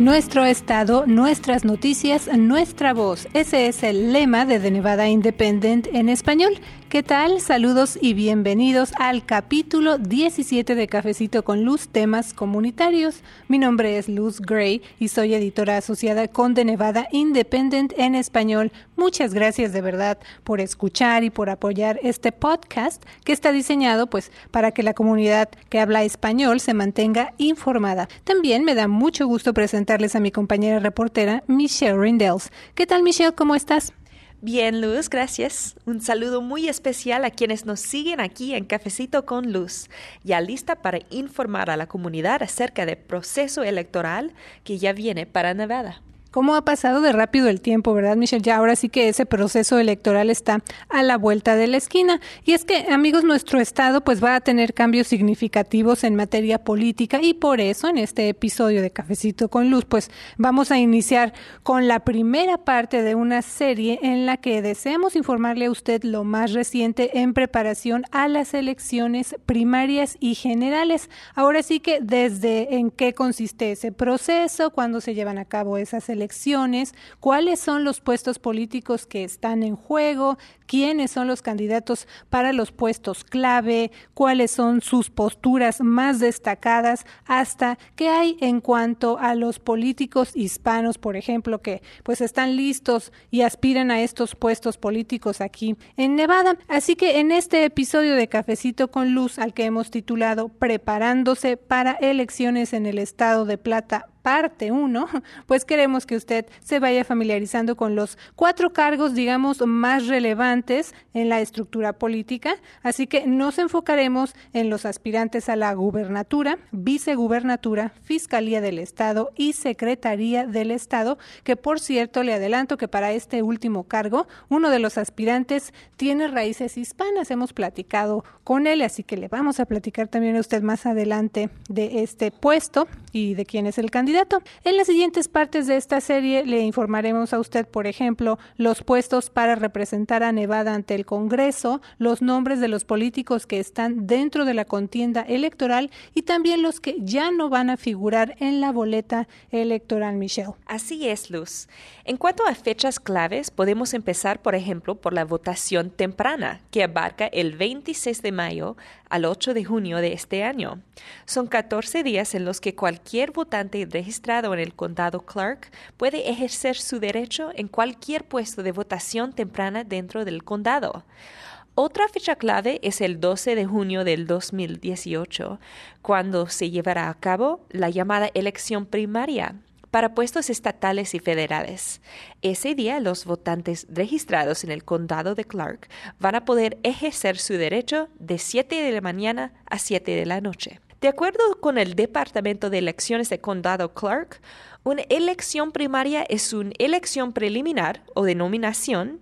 Nuestro estado, nuestras noticias, nuestra voz. Ese es el lema de The Nevada Independent en español. ¿Qué tal? Saludos y bienvenidos al capítulo 17 de Cafecito con Luz, temas comunitarios. Mi nombre es Luz Gray y soy editora asociada con The Nevada Independent en español. Muchas gracias de verdad por escuchar y por apoyar este podcast que está diseñado pues para que la comunidad que habla español se mantenga informada. También me da mucho gusto presentarles a mi compañera reportera Michelle Rindels. ¿Qué tal Michelle? ¿Cómo estás? Bien, Luz, gracias. Un saludo muy especial a quienes nos siguen aquí en Cafecito con Luz, ya lista para informar a la comunidad acerca del proceso electoral que ya viene para Nevada. ¿Cómo ha pasado de rápido el tiempo, verdad, Michelle? Ya ahora sí que ese proceso electoral está a la vuelta de la esquina. Y es que, amigos, nuestro estado pues va a tener cambios significativos en materia política y por eso en este episodio de Cafecito con Luz pues vamos a iniciar con la primera parte de una serie en la que deseamos informarle a usted lo más reciente en preparación a las elecciones primarias y generales. Ahora sí que desde en qué consiste ese proceso, cuándo se llevan a cabo esas elecciones elecciones, cuáles son los puestos políticos que están en juego, quiénes son los candidatos para los puestos clave, cuáles son sus posturas más destacadas, hasta qué hay en cuanto a los políticos hispanos, por ejemplo, que pues están listos y aspiran a estos puestos políticos aquí en Nevada. Así que en este episodio de Cafecito con Luz, al que hemos titulado Preparándose para elecciones en el estado de Plata parte 1, pues queremos que usted se vaya familiarizando con los cuatro cargos, digamos, más relevantes en la estructura política. Así que nos enfocaremos en los aspirantes a la gubernatura, vicegubernatura, Fiscalía del Estado y Secretaría del Estado, que por cierto le adelanto que para este último cargo, uno de los aspirantes tiene raíces hispanas. Hemos platicado con él, así que le vamos a platicar también a usted más adelante de este puesto y de quién es el candidato en las siguientes partes de esta serie le informaremos a usted, por ejemplo, los puestos para representar a Nevada ante el Congreso, los nombres de los políticos que están dentro de la contienda electoral y también los que ya no van a figurar en la boleta electoral, Michelle. Así es, Luz. En cuanto a fechas claves, podemos empezar, por ejemplo, por la votación temprana, que abarca el 26 de mayo al 8 de junio de este año. Son 14 días en los que cualquier votante registrado en el condado Clark puede ejercer su derecho en cualquier puesto de votación temprana dentro del condado. Otra fecha clave es el 12 de junio del 2018, cuando se llevará a cabo la llamada elección primaria para puestos estatales y federales. Ese día los votantes registrados en el condado de Clark van a poder ejercer su derecho de 7 de la mañana a 7 de la noche. De acuerdo con el Departamento de Elecciones de Condado Clark, una elección primaria es una elección preliminar o de nominación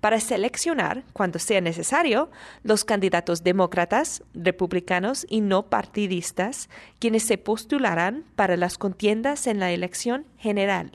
para seleccionar, cuando sea necesario, los candidatos demócratas, republicanos y no partidistas, quienes se postularán para las contiendas en la elección general.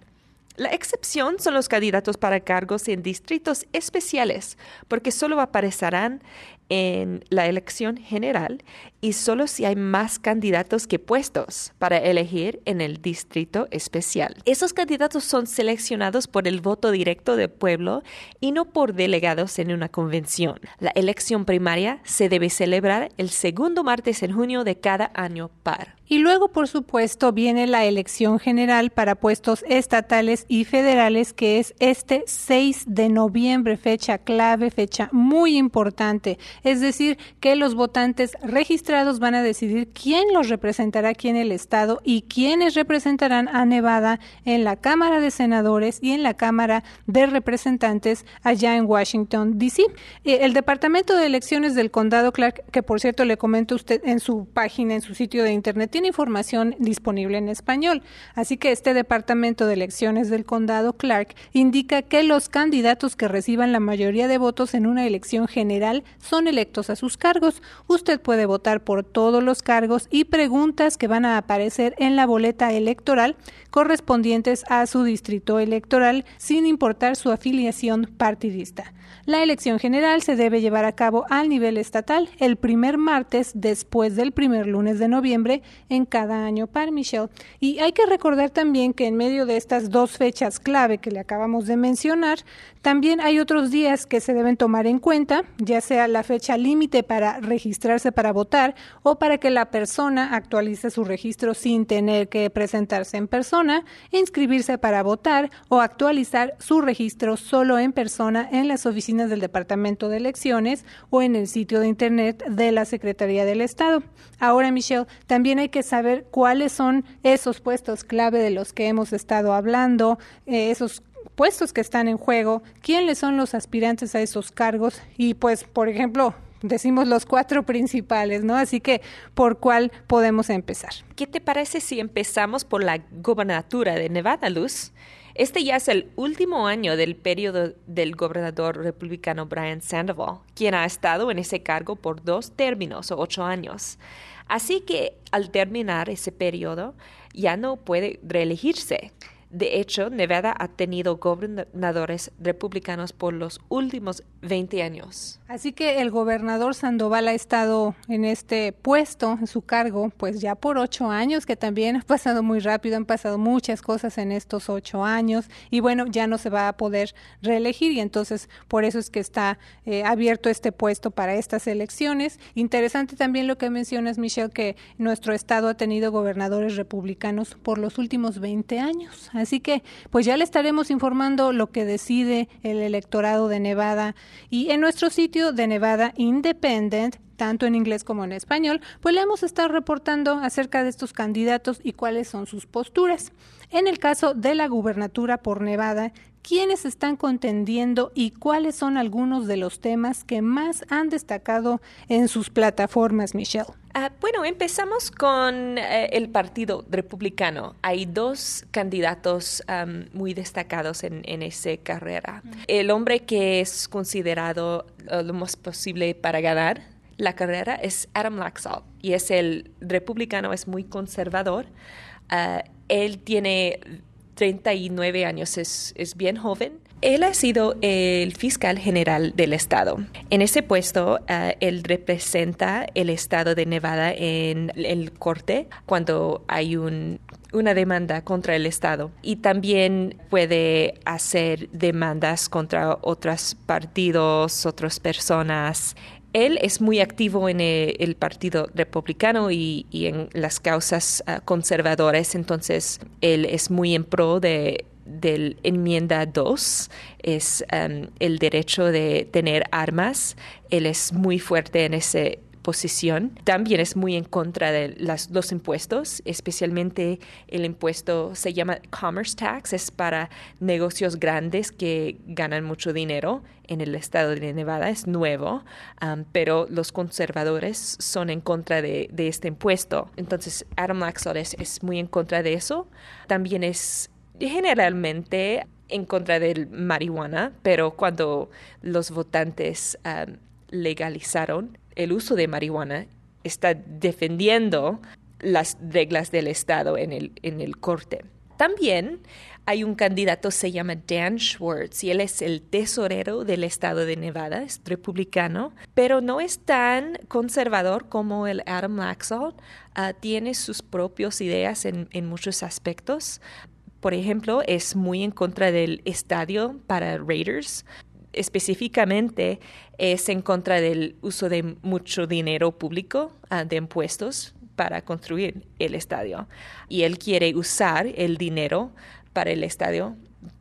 La excepción son los candidatos para cargos en distritos especiales, porque solo aparecerán en la elección general y solo si hay más candidatos que puestos para elegir en el distrito especial. Esos candidatos son seleccionados por el voto directo del pueblo y no por delegados en una convención. La elección primaria se debe celebrar el segundo martes en junio de cada año par. Y luego, por supuesto, viene la elección general para puestos estatales y federales, que es este 6 de noviembre, fecha clave, fecha muy importante. Es decir, que los votantes registrados van a decidir quién los representará aquí en el Estado y quiénes representarán a Nevada en la Cámara de Senadores y en la Cámara de Representantes allá en Washington, D.C. Eh, el Departamento de Elecciones del Condado Clark, que por cierto le comento usted en su página, en su sitio de Internet, tiene información disponible en español. Así que este Departamento de Elecciones del Condado Clark indica que los candidatos que reciban la mayoría de votos en una elección general son electos a sus cargos. Usted puede votar por todos los cargos y preguntas que van a aparecer en la boleta electoral correspondientes a su distrito electoral sin importar su afiliación partidista. La elección general se debe llevar a cabo al nivel estatal el primer martes después del primer lunes de noviembre en cada año par. Y hay que recordar también que en medio de estas dos fechas clave que le acabamos de mencionar, también hay otros días que se deben tomar en cuenta, ya sea la fecha límite para registrarse para votar o para que la persona actualice su registro sin tener que presentarse en persona, inscribirse para votar o actualizar su registro solo en persona en las oficinas del Departamento de Elecciones o en el sitio de Internet de la Secretaría del Estado. Ahora, Michelle, también hay que saber cuáles son esos puestos clave de los que hemos estado hablando, eh, esos puestos que están en juego, quiénes son los aspirantes a esos cargos y pues, por ejemplo, decimos los cuatro principales, ¿no? Así que, ¿por cuál podemos empezar? ¿Qué te parece si empezamos por la gobernatura de Nevada, Luz? Este ya es el último año del periodo del gobernador republicano Brian Sandoval, quien ha estado en ese cargo por dos términos o ocho años. Así que al terminar ese periodo ya no puede reelegirse. De hecho, Nevada ha tenido gobernadores republicanos por los últimos 20 años. Así que el gobernador Sandoval ha estado en este puesto, en su cargo, pues ya por ocho años, que también ha pasado muy rápido, han pasado muchas cosas en estos ocho años y bueno, ya no se va a poder reelegir y entonces por eso es que está eh, abierto este puesto para estas elecciones. Interesante también lo que mencionas, Michelle, que nuestro estado ha tenido gobernadores republicanos por los últimos 20 años. Así que pues ya le estaremos informando lo que decide el electorado de Nevada y en nuestro sitio de Nevada Independent tanto en inglés como en español, pues le hemos estado reportando acerca de estos candidatos y cuáles son sus posturas. En el caso de la gubernatura por Nevada, quiénes están contendiendo y cuáles son algunos de los temas que más han destacado en sus plataformas, Michelle. Ah, bueno, empezamos con eh, el Partido Republicano. Hay dos candidatos muy destacados en, esa carrera. El hombre que es considerado eh, lo más posible para ganar la carrera es Adam Laxalt y es el republicano, es muy conservador. Ah, él tiene 39 años, es, bien joven. Él ha sido el fiscal general del estado. En ese puesto, ah, él representa el estado de Nevada en el corte cuando hay una demanda contra el Estado y también puede hacer demandas contra otros partidos, otras personas él es muy activo en eh, el, Partido Republicano y, en las causas ah, conservadoras, entonces él es muy en pro de del enmienda 2 es el derecho de tener armas. Él es muy fuerte en ese posición. También es muy en contra de los impuestos, especialmente el impuesto se llama Commerce Tax, es para negocios grandes que ganan mucho dinero en el estado de Nevada, es nuevo, pero los conservadores son en contra de, este impuesto. Entonces, Adam Laxalt es, muy en contra de eso. También es generalmente en contra del marihuana, pero cuando los votantes legalizaron el uso de marihuana, está defendiendo las reglas del Estado en el, en el corte. También hay un candidato, se llama Dan Schwartz, y él es el tesorero del estado de Nevada, es republicano, pero no es tan conservador como el Adam Laxalt. Ah, tiene sus propias ideas en, en muchos aspectos. Por ejemplo, es muy en contra del estadio para Raiders específicamente es en contra del uso de mucho dinero público ah, de impuestos para construir el estadio. Y él quiere usar el dinero para el estadio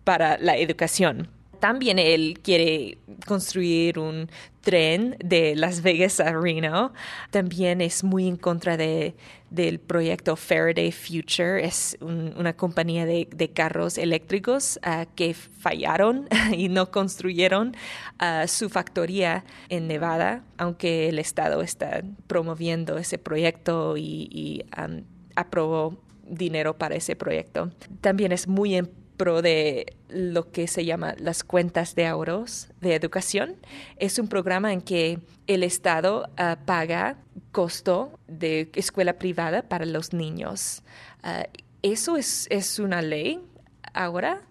para la educación. También él quiere construir un tren de Las Vegas a Reno. También es muy en contra de, del proyecto Faraday Future. Es una compañía de, carros eléctricos ah, que fallaron y no construyeron ah, su factoría en Nevada, aunque el Estado está promoviendo ese proyecto y, aprobó dinero para ese proyecto. También es muy en pro de lo que se llama las cuentas de ahorros de educación. Es un programa en que el Estado ah, paga costo de escuela privada para los niños. Ah, eso es, es una ley ahora,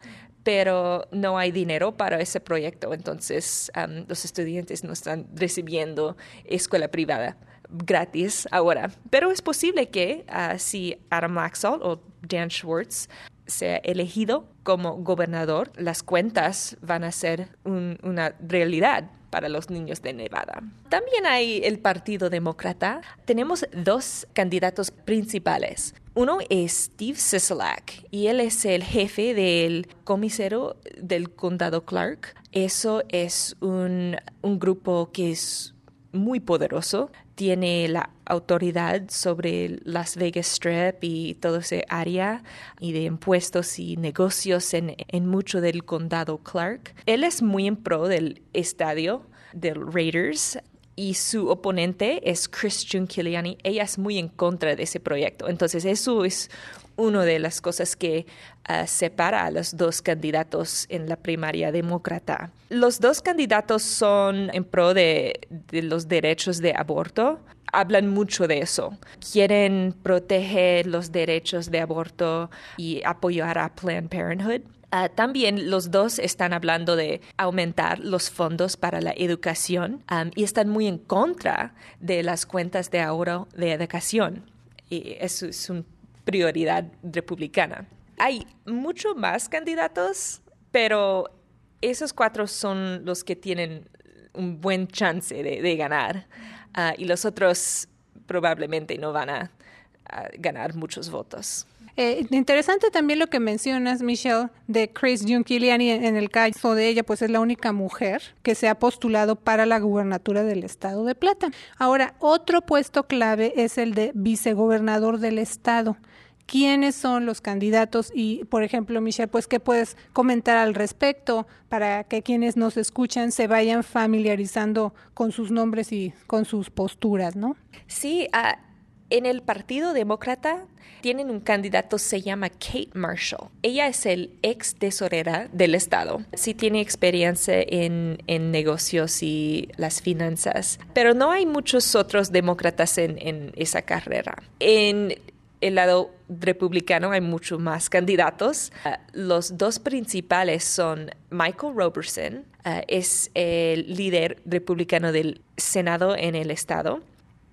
pero no hay dinero para ese proyecto, entonces los estudiantes no están recibiendo escuela privada gratis ahora. Pero es posible que uh, si Adam Laxalt o Dan Schwartz sea elegido como gobernador, las cuentas van a ser una realidad para los niños de Nevada. También hay el Partido Demócrata. Tenemos dos candidatos principales. Uno es Steve Sisolak y él es el jefe del comisario del condado Clark. Eso es un, un grupo que es muy poderoso tiene la autoridad sobre Las Vegas Strip y toda esa área y de impuestos y negocios en, en mucho del condado Clark. Él es muy en pro del estadio del Raiders y su oponente es Christian Kiliani. Ella es muy en contra de ese proyecto. Entonces, eso es una de las cosas que ah, separa a los dos candidatos en la primaria demócrata. Los dos candidatos son en pro de, los derechos de aborto. Hablan mucho de eso. Quieren proteger los derechos de aborto y apoyar a Planned Parenthood. Ah, también los dos están hablando de aumentar los fondos para la educación y están muy en contra de las cuentas de ahorro de educación. Y eso es un prioridad republicana. Hay mucho más candidatos, pero esos cuatro son los que tienen un buen chance de, ganar ah, y los otros probablemente no van a, ganar muchos votos. Eh, interesante también lo que mencionas, Michelle, de Chris Giuliani. En el caso de ella, pues es la única mujer que se ha postulado para la gubernatura del estado de Plata. Ahora, otro puesto clave es el de vicegobernador del estado quiénes son los candidatos y, por ejemplo, Michelle, pues, ¿qué puedes comentar al respecto para que quienes nos escuchan se vayan familiarizando con sus nombres y con sus posturas, ¿no? Sí, ah, en el Partido Demócrata tienen un candidato, se llama Kate Marshall. Ella es el ex tesorera del Estado. Sí tiene experiencia en, en negocios y las finanzas, pero no hay muchos otros demócratas en, en esa carrera. En el lado republicano hay muchos más candidatos. Uh, los dos principales son Michael Robertson, uh, es el líder republicano del Senado en el estado.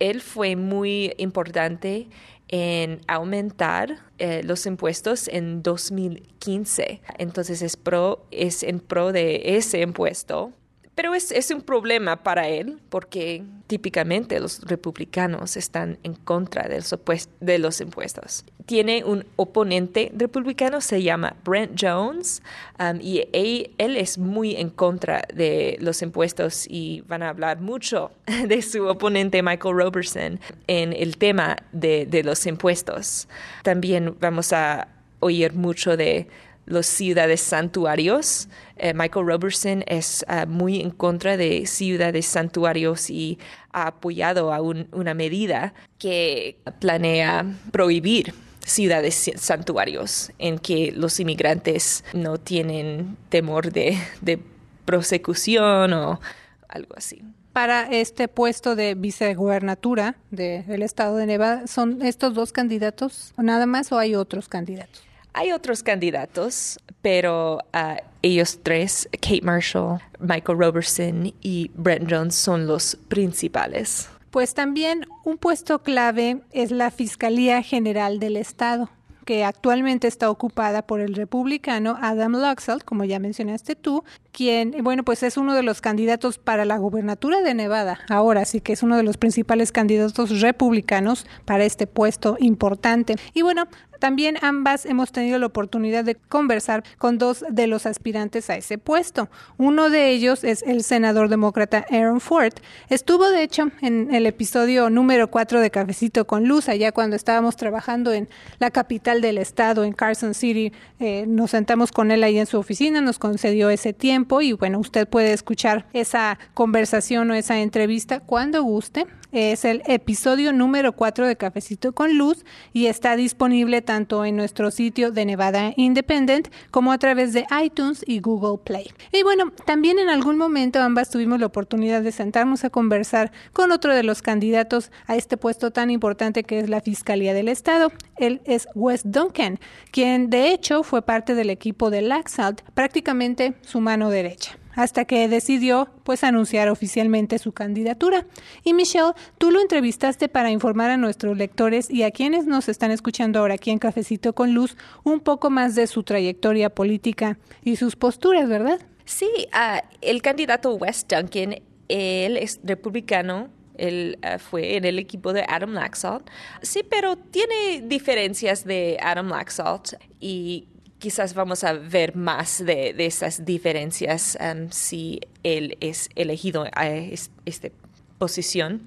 Él fue muy importante en aumentar eh, los impuestos en 2015. Entonces es, pro, es en pro de ese impuesto pero es, es, un problema para él porque típicamente los republicanos están en contra de los, de los impuestos. Tiene un oponente republicano, se llama Brent Jones, um, y él, es muy en contra de los impuestos y van a hablar mucho de su oponente Michael Robertson en el tema de, de los impuestos. También vamos a oír mucho de los ciudades santuarios. Eh, Michael Robertson es ah, muy en contra de ciudades santuarios y ha apoyado a una medida que planea prohibir ciudades santuarios en que los inmigrantes no tienen temor de, de prosecución o algo así para este puesto de vicegubernatura del estado de Nevada, ¿son estos dos candidatos nada más o hay otros candidatos? Hay otros candidatos, pero uh, ellos tres, Kate Marshall, Michael Robertson y Brent Jones, son los principales. Pues también un puesto clave es la Fiscalía General del Estado que actualmente está ocupada por el republicano Adam Laxalt, como ya mencionaste tú, quien, bueno, pues es uno de los candidatos para la gubernatura de Nevada. Ahora sí que es uno de los principales candidatos republicanos para este puesto importante. Y bueno, también ambas hemos tenido la oportunidad de conversar con dos de los aspirantes a ese puesto. Uno de ellos es el senador demócrata Aaron Ford. Estuvo, de hecho, en el episodio número 4 de Cafecito con Luz, allá cuando estábamos trabajando en la capital del estado, en Carson City. Eh, nos sentamos con él ahí en su oficina, nos concedió ese tiempo y bueno, usted puede escuchar esa conversación o esa entrevista cuando guste Es el episodio número 4 de Cafecito con Luz y está disponible tanto en nuestro sitio de Nevada Independent como a través de iTunes y Google Play. Y bueno, también en algún momento ambas tuvimos la oportunidad de sentarnos a conversar con otro de los candidatos a este puesto tan importante que es la Fiscalía del Estado. Él es Wes Duncan, quien de hecho fue parte del equipo de Laxalt, prácticamente su mano derecha hasta que decidió pues anunciar oficialmente su candidatura. Y Michelle, tú lo entrevistaste para informar a nuestros lectores y a quienes nos están escuchando ahora aquí en Cafecito con Luz un poco más de su trayectoria política y sus posturas, ¿verdad? Sí, uh, el candidato West Duncan, él es republicano, él uh, fue en el equipo de Adam Laxalt. Sí, pero tiene diferencias de Adam Laxalt y quizás vamos a ver más de, esas diferencias um, si él es elegido a esta posición.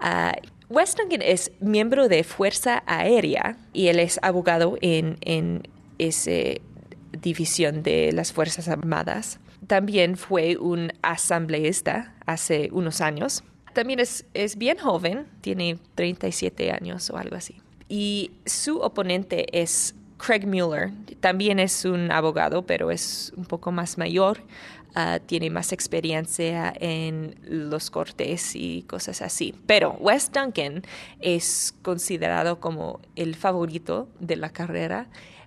Uh, West Duncan es miembro de Fuerza Aérea y él es abogado en, en esa división de las Fuerzas Armadas. También fue un asambleísta hace unos años. También es, es bien joven, tiene 37 años o algo así. Y su oponente es Craig Mueller también es un abogado, pero es un poco más mayor. Ah, tiene más experiencia en los cortes y cosas así. Pero Wes Duncan es considerado como el favorito de la carrera.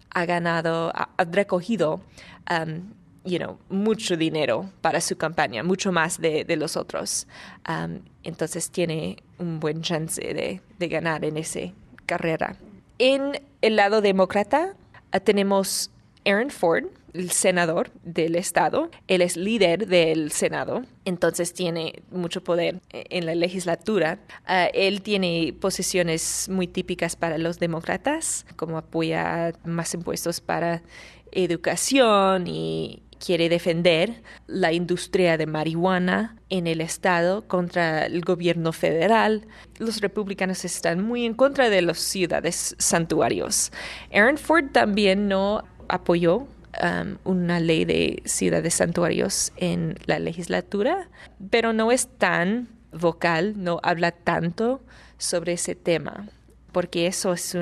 Ha ganado, ha, recogido um, you know, mucho dinero para su campaña, mucho más de, los otros. Um, entonces tiene un buen chance de, de ganar en esa carrera. En el lado demócrata ah, tenemos Aaron Ford, el senador del estado. Él es líder del Senado, entonces tiene mucho poder en la legislatura. Ah, él tiene posiciones muy típicas para los demócratas, como apoya más impuestos para educación y quiere defender la industria de marihuana en el estado contra el gobierno federal. Los republicanos están muy en contra de las ciudades santuarios. Aaron Ford también no apoyó um, una ley de ciudades santuarios en la legislatura, pero no es tan vocal, no habla tanto sobre ese tema porque eso es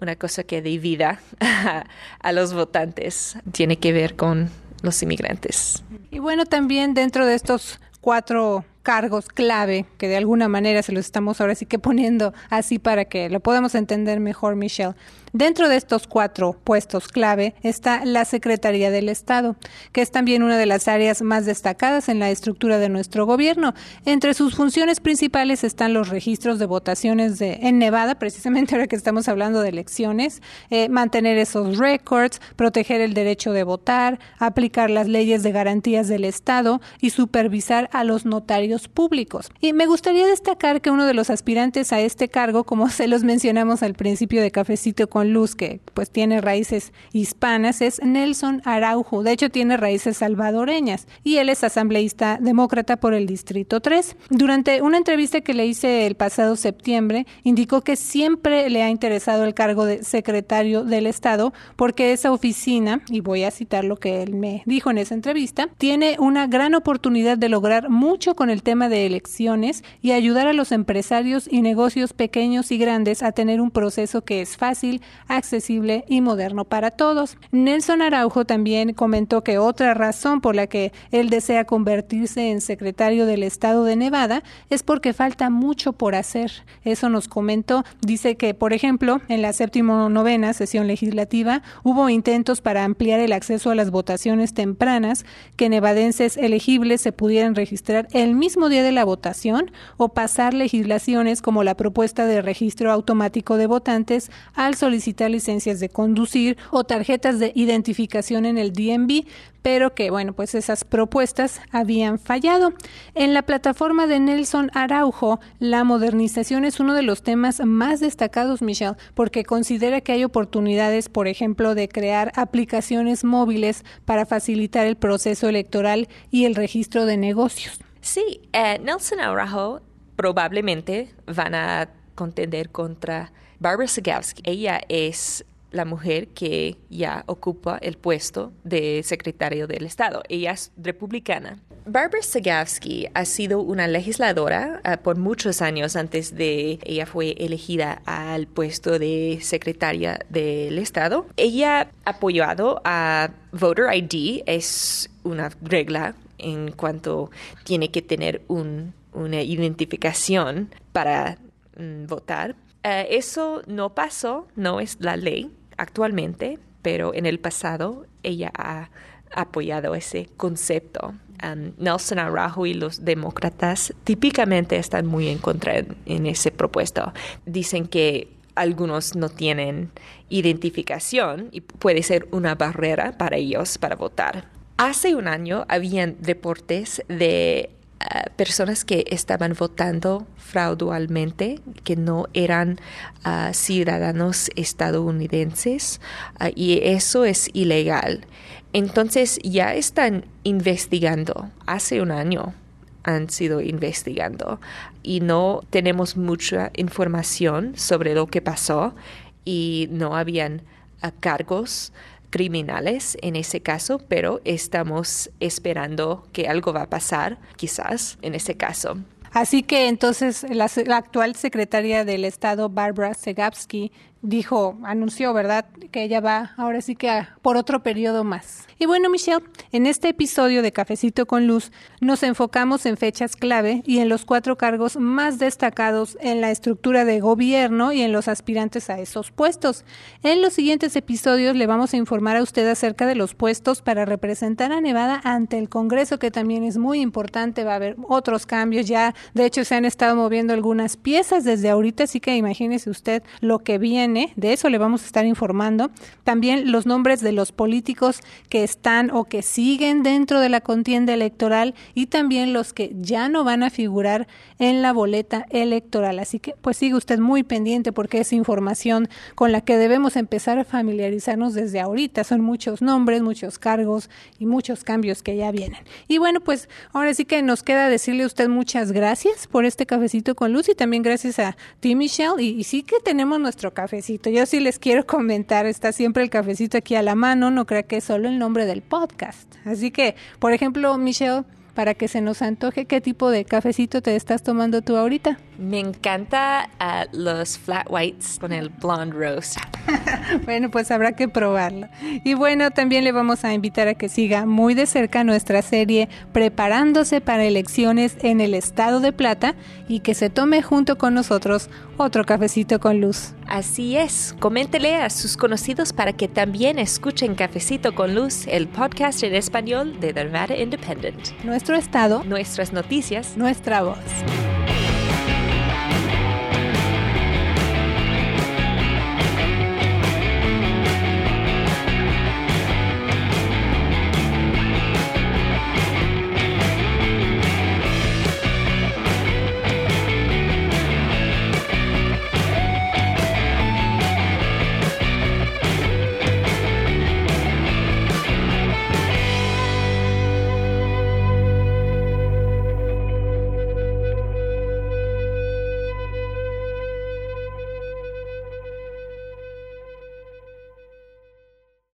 una cosa que divida a los votantes. Tiene que ver con los inmigrantes. Y bueno, también dentro de estos cuatro cargos clave que de alguna manera se los estamos ahora sí que poniendo así para que lo podamos entender mejor, Michelle. Dentro de estos cuatro puestos clave está la Secretaría del Estado, que es también una de las áreas más destacadas en la estructura de nuestro gobierno. Entre sus funciones principales están los registros de votaciones en Nevada, precisamente ahora que estamos hablando de elecciones, eh, mantener esos records, proteger el derecho de votar, aplicar las leyes de garantías del Estado y supervisar a los notarios públicos. Y me gustaría destacar que uno de los aspirantes a este cargo, como se los mencionamos al principio de Cafecito con luz que pues tiene raíces hispanas es Nelson Araujo. De hecho tiene raíces salvadoreñas y él es asambleísta demócrata por el Distrito 3. Durante una entrevista que le hice el pasado septiembre, indicó que siempre le ha interesado el cargo de secretario del Estado porque esa oficina, y voy a citar lo que él me dijo en esa entrevista, tiene una gran oportunidad de lograr mucho con el tema de elecciones y ayudar a los empresarios y negocios pequeños y grandes a tener un proceso que es fácil, accesible y moderno para todos. Nelson Araujo también comentó que otra razón por la que él desea convertirse en secretario del estado de Nevada es porque falta mucho por hacer. Eso nos comentó. Dice que, por ejemplo, en la séptima novena sesión legislativa hubo intentos para ampliar el acceso a las votaciones tempranas, que nevadenses elegibles se pudieran registrar el mismo día de la votación o pasar legislaciones como la propuesta de registro automático de votantes al solicitar solicitar licencias de conducir o tarjetas de identificación en el DMV, pero que bueno, pues esas propuestas habían fallado. En la plataforma de Nelson Araujo, la modernización es uno de los temas más destacados, Michelle, porque considera que hay oportunidades, por ejemplo, de crear aplicaciones móviles para facilitar el proceso electoral y el registro de negocios. Sí, eh, Nelson Araujo probablemente van a contender contra Barbara Sagowski. Ella es la mujer que ya ocupa el puesto de secretario del Estado. Ella es republicana. Barbara Sagavsky ha sido una legisladora uh, por muchos años antes de ella fue elegida al puesto de secretaria del Estado. Ella ha apoyado a Voter ID, es una regla en cuanto tiene que tener un, una identificación para mm, votar. Uh, eso no pasó, no es la ley actualmente, pero en el pasado ella ha apoyado ese concepto. Nelson Araujo y los demócratas típicamente están muy en contra en ese propuesto. Dicen que algunos no tienen identificación y puede ser una barrera para ellos para votar. Hace un año habían reportes de uh, personas que estaban votando fraudualmente, que no eran uh, ciudadanos estadounidenses, uh, y eso es ilegal. Entonces ya están investigando, hace un año han sido investigando y no tenemos mucha información sobre lo que pasó y no habían uh, cargos criminales en ese caso, pero estamos esperando que algo va a pasar, quizás, en ese caso. Así que entonces la, la actual secretaria del Estado, Barbara Segapsky, dijo, anunció, ¿verdad?, que ella va ahora sí que por otro periodo más. Y bueno, Michelle, en este episodio de Cafecito con Luz nos enfocamos en fechas clave y en los cuatro cargos más destacados en la estructura de gobierno y en los aspirantes a esos puestos. En los siguientes episodios le vamos a informar a usted acerca de los puestos para representar a Nevada ante el Congreso, que también es muy importante, va a haber otros cambios ya, de hecho se han estado moviendo algunas piezas desde ahorita, así que imagínese usted lo que viene de eso le vamos a estar informando. También los nombres de los políticos que están o que siguen dentro de la contienda electoral y también los que ya no van a figurar en la boleta electoral. Así que pues sigue usted muy pendiente porque es información con la que debemos empezar a familiarizarnos desde ahorita. Son muchos nombres, muchos cargos y muchos cambios que ya vienen. Y bueno, pues ahora sí que nos queda decirle a usted muchas gracias por este cafecito con luz y también gracias a ti Michelle y, y sí que tenemos nuestro café yo sí les quiero comentar, está siempre el cafecito aquí a la mano, no crea que es solo el nombre del podcast. Así que, por ejemplo, Michelle, para que se nos antoje, ¿qué tipo de cafecito te estás tomando tú ahorita? Me encanta uh, los flat whites con el blonde roast. bueno, pues habrá que probarlo. Y bueno, también le vamos a invitar a que siga muy de cerca nuestra serie Preparándose para elecciones en el estado de Plata y que se tome junto con nosotros otro cafecito con luz. Así es, coméntele a sus conocidos para que también escuchen Cafecito con Luz, el podcast en español de The Nevada Independent. Nuestro estado, nuestras noticias, nuestra voz.